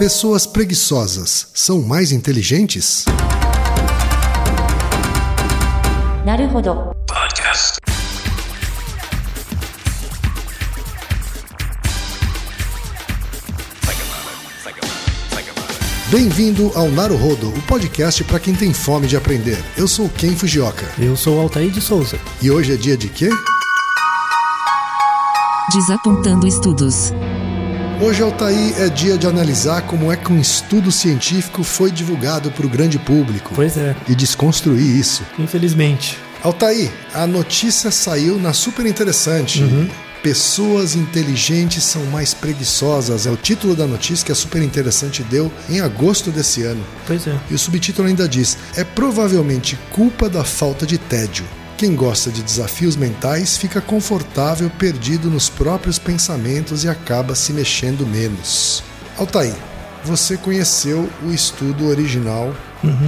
Pessoas preguiçosas são mais inteligentes? Naruhodo. Podcast. Bem-vindo ao Naruhodo, o podcast para quem tem fome de aprender. Eu sou Ken Fujioka. Eu sou Altair de Souza. E hoje é dia de quê? Desapontando estudos. Hoje, Altair, é dia de analisar como é que um estudo científico foi divulgado para o grande público Pois é, e desconstruir isso. infelizmente. Altair, a notícia saiu na Super Interessante. Pessoas inteligentes são mais preguiçosas. É o título da notícia que a Super Interessante deu em agosto desse ano. Pois é. E o subtítulo ainda diz: É provavelmente culpa da falta de tédio. Quem gosta de desafios mentais fica confortável perdido nos próprios pensamentos e acaba se mexendo menos. Altair, você conheceu o estudo original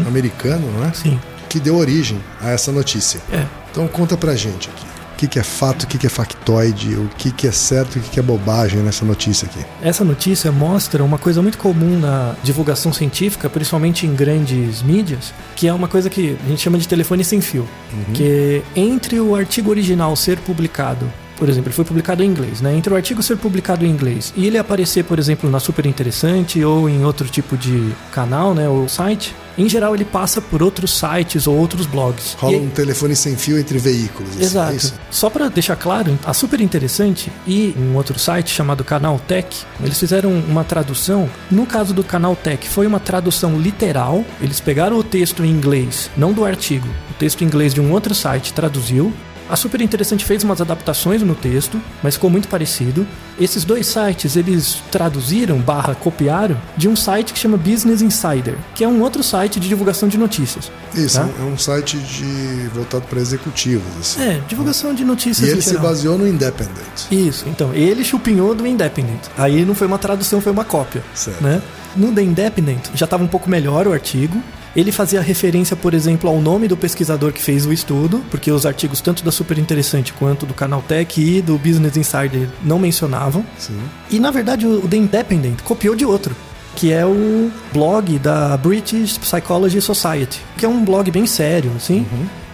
americano, não é? Sim. Que deu origem a essa notícia. É. Então conta pra gente aqui. O que, que é fato, o que, que é factoide, o que, que é certo e o que, que é bobagem nessa notícia aqui. Essa notícia mostra uma coisa muito comum na divulgação científica, principalmente em grandes mídias, que é uma coisa que a gente chama de telefone sem fio. Que entre o artigo original ser publicado, por exemplo, ele foi publicado em inglês, né? Entre o artigo ser publicado em inglês e ele aparecer, por exemplo, na Super Interessante ou em outro tipo de canal, né, ou site, em geral ele passa por outros sites ou outros blogs. Rola E- um telefone sem fio entre veículos. assim, é Exato. Só para deixar claro, a Super Interessante e um outro site chamado Canal Tech, eles fizeram uma tradução. No caso do Canal Tech, foi uma tradução literal. Eles pegaram o texto em inglês, não do artigo, o texto em inglês de um outro site, traduziu. A Super Interessante fez umas adaptações no texto, mas ficou muito parecido. Esses dois sites, eles traduziram, barra, copiaram, de um site que chama Business Insider, que é um outro site de divulgação de notícias. Isso, Tá? é um site de voltado para executivos. Assim. É, divulgação de notícias E ele se baseou no Independent. Isso, então, ele chupinhou do Independent. Aí não foi uma tradução, foi uma cópia. Certo. Né? No The Independent já estava um pouco melhor o artigo. Ele fazia referência, por exemplo, ao nome do pesquisador que fez o estudo, porque os artigos tanto da Super Interessante quanto do Canaltech e do Business Insider não mencionavam. Sim. E na verdade o The Independent copiou de outro, que é o blog da British Psychology Society, que é um blog bem sério, assim.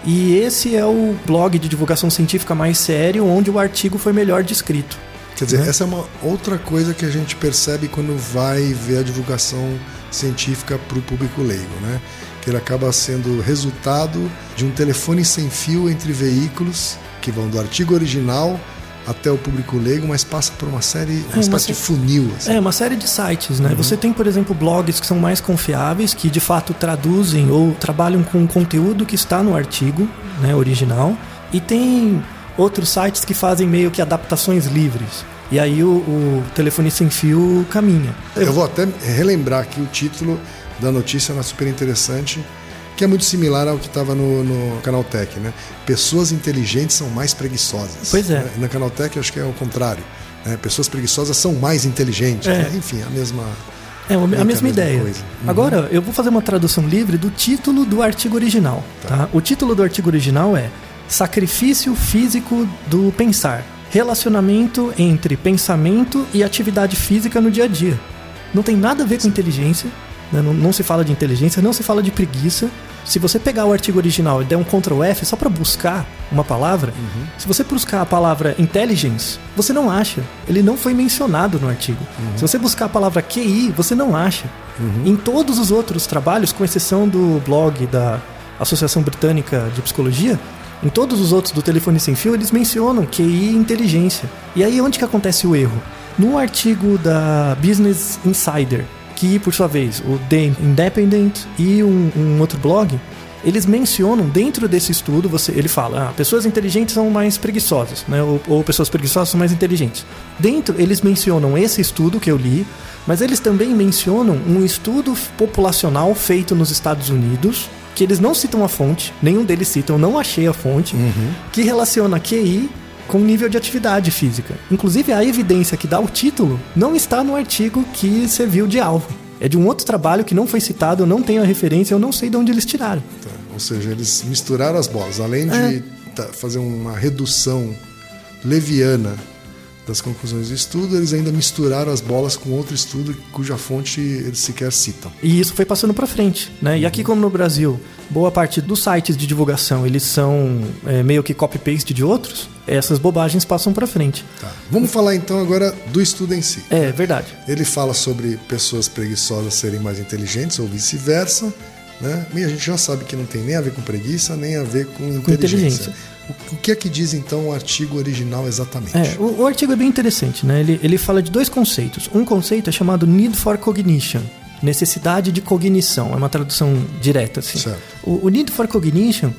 E esse é o blog de divulgação científica mais sério, onde o artigo foi melhor descrito. Quer dizer, Né? essa é uma outra coisa que a gente percebe quando vai ver a divulgação científica para o público leigo, né? Que ele acaba sendo resultado de um telefone sem fio entre veículos que vão do artigo original até o público leigo, mas passa por uma série, uma uma espécie de funil. Assim. É, uma série de sites, Uhum. né? Você tem, por exemplo, blogs que são mais confiáveis, que de fato traduzem ou trabalham com o conteúdo que está no artigo né, original. E tem outros sites que fazem meio que adaptações livres. E aí o, o telefone sem fio caminha. Eu vou até relembrar aqui o título da notícia na super interessante, que é muito similar ao que estava no, no Canaltech, né? Pessoas inteligentes são mais preguiçosas. Pois é. Na Canaltech acho que é o contrário. né? Pessoas preguiçosas são mais inteligentes. É. né? Enfim, a mesma. É a que a mesma mesma ideia. coisa. Uhum. Agora, eu vou fazer uma tradução livre do título do artigo original. Tá. O título do artigo original é Sacrifício Físico do Pensar. Relacionamento entre pensamento e atividade física no dia a dia. Não tem nada a ver com inteligência. né? Não, não se fala de inteligência, não se fala de preguiça. Se você pegar o artigo original e der um Ctrl F só para buscar uma palavra, Uhum. se você buscar a palavra intelligence, você não acha. Ele não foi mencionado no artigo. Uhum. Se você buscar a palavra QI, você não acha. Em todos os outros trabalhos, com exceção do blog da Associação Britânica de Psicologia, em todos os outros do telefone sem fio, eles mencionam QI e inteligência. E aí onde que acontece o erro? No artigo da Business Insider, que por sua vez o The Independent e um, um outro blog, eles mencionam dentro desse estudo, você, ele fala, ah, pessoas inteligentes são mais preguiçosas, né? Ou, ou pessoas preguiçosas são mais inteligentes. Dentro eles mencionam esse estudo que eu li, mas eles também mencionam um estudo populacional feito nos Estados Unidos, que eles não citam a fonte, nenhum deles cita, eu não achei a fonte, que relaciona QI com nível de atividade física. Inclusive, a evidência que dá o título não está no artigo que serviu de alvo. É de um outro trabalho que não foi citado, eu não tenho a referência, eu não sei de onde eles tiraram. Tá. Ou seja, eles misturaram as bolas. Além de É. tá, fazer uma redução leviana das conclusões do estudo, eles ainda misturaram as bolas com outro estudo cuja fonte eles sequer citam. E isso foi passando para frente, né? E aqui como no Brasil, boa parte dos sites de divulgação eles são é, meio que copy-paste de outros, essas bobagens passam para frente. Tá. Vamos falar então agora do estudo em si. É verdade. Ele fala sobre pessoas preguiçosas serem mais inteligentes ou vice-versa. Né? E a gente já sabe que não tem nem a ver com preguiça, nem a ver com inteligência. inteligência. O, que é que diz então o artigo original exatamente? É, o, o artigo é bem interessante, né? Ele, ele fala de dois conceitos. Um conceito é chamado need for cognition, necessidade de cognição. É uma tradução direta, assim. Certo. O, o need for cognition,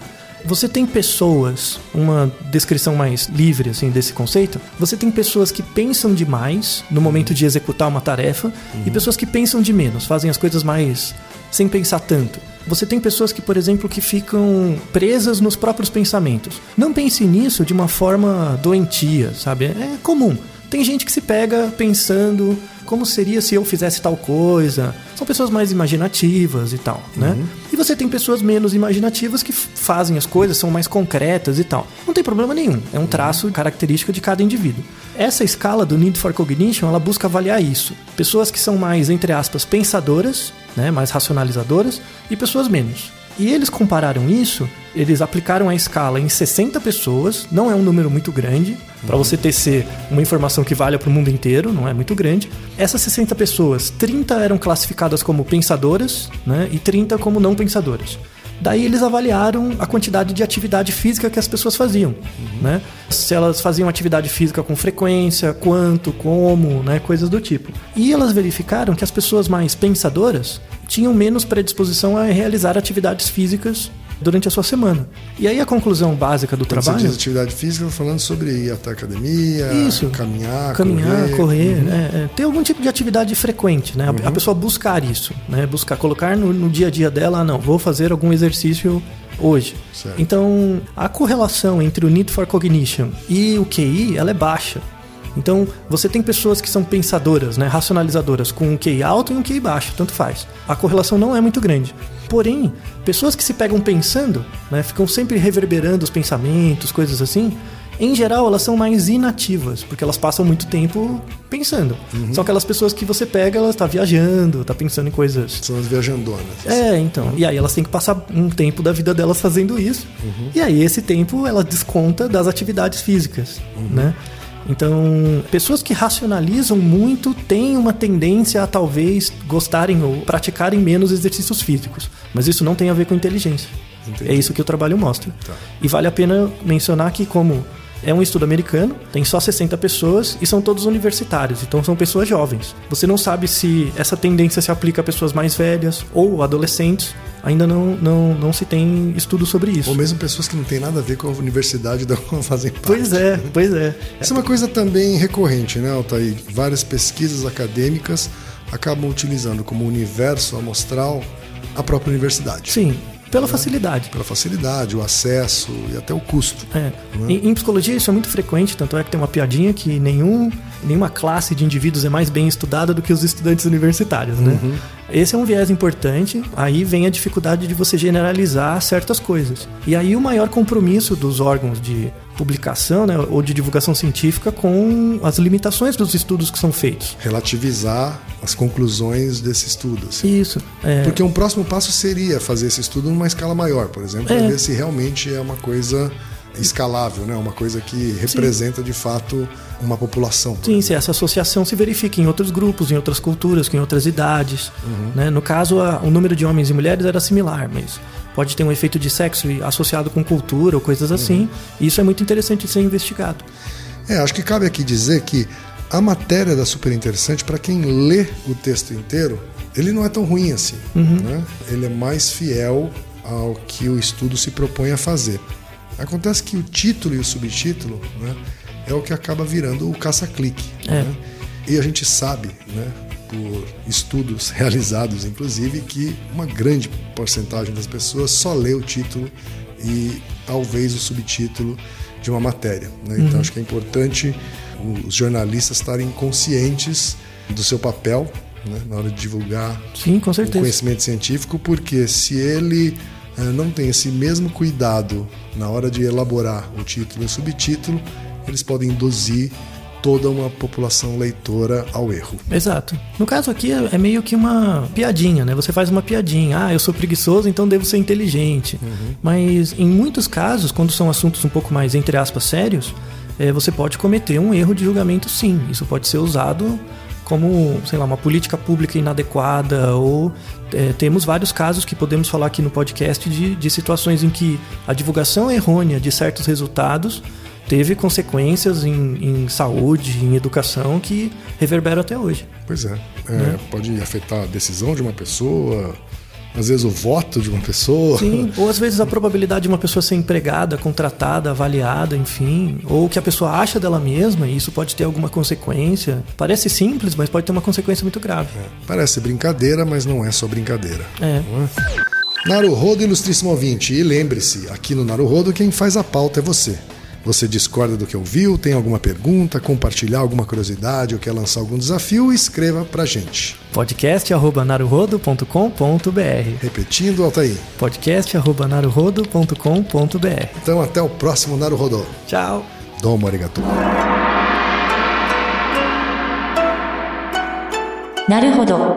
você tem pessoas, uma descrição mais livre assim desse conceito. Você tem pessoas que pensam demais no momento de executar uma tarefa e pessoas que pensam de menos, fazem as coisas mais sem pensar tanto. Você tem pessoas que, por exemplo, que ficam presas nos próprios pensamentos. Não pense nisso de uma forma doentia, sabe? É comum. Tem gente que se pega pensando como seria se eu fizesse tal coisa. São pessoas mais imaginativas e tal, né? E você tem pessoas menos imaginativas que fazem as coisas, são mais concretas e tal. Não tem problema nenhum. É um traço característico de cada indivíduo. Essa escala do Need for Cognition, ela busca avaliar isso. Pessoas que são mais, entre aspas, pensadoras, né, mais racionalizadoras, e pessoas menos. E eles compararam isso, eles aplicaram a escala em 60 pessoas, não é um número muito grande, para você ter ser uma informação que valha para o mundo inteiro, não é muito grande. Essas 60 pessoas, 30 eram classificadas como pensadoras, né, e 30 como não pensadoras. Daí eles avaliaram a quantidade de atividade física que as pessoas faziam, né? Se elas faziam atividade física com frequência, quanto, como, né? Coisas do tipo. E elas verificaram que as pessoas mais pensadoras tinham menos predisposição a realizar atividades físicas durante a sua semana. E aí a conclusão básica do Quando você trabalho diz atividade física, falando sobre ir até a academia, Isso. caminhar, caminhar, correr. correr, Uhum. né? É, ter algum tipo de atividade frequente, né? A- A pessoa buscar isso, né? Buscar colocar no, no dia a dia dela, ah, não, vou fazer algum exercício hoje. Certo. Então, a correlação entre o need for cognition e o QI, ela é baixa. Então, você tem pessoas que são pensadoras, né, racionalizadoras, com um QI alto e um QI baixo, tanto faz. A correlação não é muito grande. Porém, pessoas que se pegam pensando, né, ficam sempre reverberando os pensamentos, coisas assim, em geral elas são mais inativas, porque elas passam muito tempo pensando. São aquelas pessoas que você pega, ela está viajando, está pensando em coisas São as viajandonas. é, então. E aí elas têm que passar um tempo da vida delas fazendo isso. E aí esse tempo ela desconta das atividades físicas, né? Então, pessoas que racionalizam muito têm uma tendência a talvez gostarem ou praticarem menos exercícios físicos. Mas isso não tem a ver com inteligência. Entendi. É isso que o trabalho mostra. Tá. E vale a pena mencionar que como é um estudo americano, tem só 60 pessoas e são todos universitários, então são pessoas jovens. Você não sabe se essa tendência se aplica a pessoas mais velhas ou adolescentes. Ainda não, não, não se tem estudo sobre isso. Ou mesmo pessoas que não têm nada a ver com a universidade da qual fazem parte. Pois é, pois é. Isso é uma coisa também recorrente, né, Altair? Várias pesquisas acadêmicas acabam utilizando como universo amostral a própria universidade. Sim, pela facilidade. Pela facilidade, o acesso e até o custo. É. Em, em psicologia isso é muito frequente, tanto é que tem uma piadinha que nenhum, nenhuma classe de indivíduos é mais bem estudada do que os estudantes universitários, né? Esse é um viés importante, aí vem a dificuldade de você generalizar certas coisas. E aí o maior compromisso dos órgãos de publicação né, ou de divulgação científica com as limitações dos estudos que são feitos. Relativizar as conclusões desse estudo. assim. Isso. É, Porque um próximo passo seria fazer esse estudo numa escala maior, por exemplo, para É. ver se realmente é uma coisa escalável, né? uma coisa que representa de fato uma população. Sim, se essa associação se verifica em outros grupos, em outras culturas, em outras idades. Né? No caso, a- o número de homens e mulheres era similar, mas pode ter um efeito de sexo associado com cultura ou coisas assim. E isso é muito interessante de ser investigado. É, acho que cabe aqui dizer que a matéria da super interessante para quem lê o texto inteiro, ele não é tão ruim assim. Né? Ele é mais fiel ao que o estudo se propõe a fazer. Acontece que o título e o subtítulo né, é o que acaba virando o caça-clique. É. né? E a gente sabe, né, por estudos realizados, inclusive, que uma grande porcentagem das pessoas só lê o título e talvez o subtítulo de uma matéria. né? Então acho que é importante os jornalistas estarem conscientes do seu papel né, na hora de divulgar Sim, o conhecimento científico, porque se ele não tem esse mesmo cuidado na hora de elaborar o título e o subtítulo, eles podem induzir toda uma população leitora ao erro. Exato. No caso aqui é é meio que uma piadinha, né? Você faz uma piadinha. Ah, eu sou preguiçoso, então devo ser inteligente. Mas em muitos casos, quando são assuntos um pouco mais, entre aspas, sérios, eh, você pode cometer um erro de julgamento sim. Isso pode ser usado como, sei lá, uma política pública inadequada ou eh, temos vários casos que podemos falar aqui no podcast de, de situações em que a divulgação errônea de certos resultados teve consequências em, em saúde, em educação que reverberam até hoje. Pois é, é, pode afetar a decisão de uma pessoa, às vezes o voto de uma pessoa. Sim, ou às vezes a probabilidade de uma pessoa ser empregada, contratada, avaliada, enfim, ou o que a pessoa acha dela mesma, e isso pode ter alguma consequência. Parece simples, mas pode ter uma consequência muito grave. Parece brincadeira, mas não é só brincadeira. É. Naruhodo, ilustríssimo ouvinte. E lembre-se, aqui no Naruhodo quem faz a pauta é você. Você discorda do que ouviu, tem alguma pergunta, compartilhar alguma curiosidade ou quer lançar algum desafio, escreva pra gente. podcast.naruhodo.com.br Repetindo, Altair. podcast.naruhodo.com.br Então até o próximo Naruhodo. Tchau! Domo arigatou. なるほど。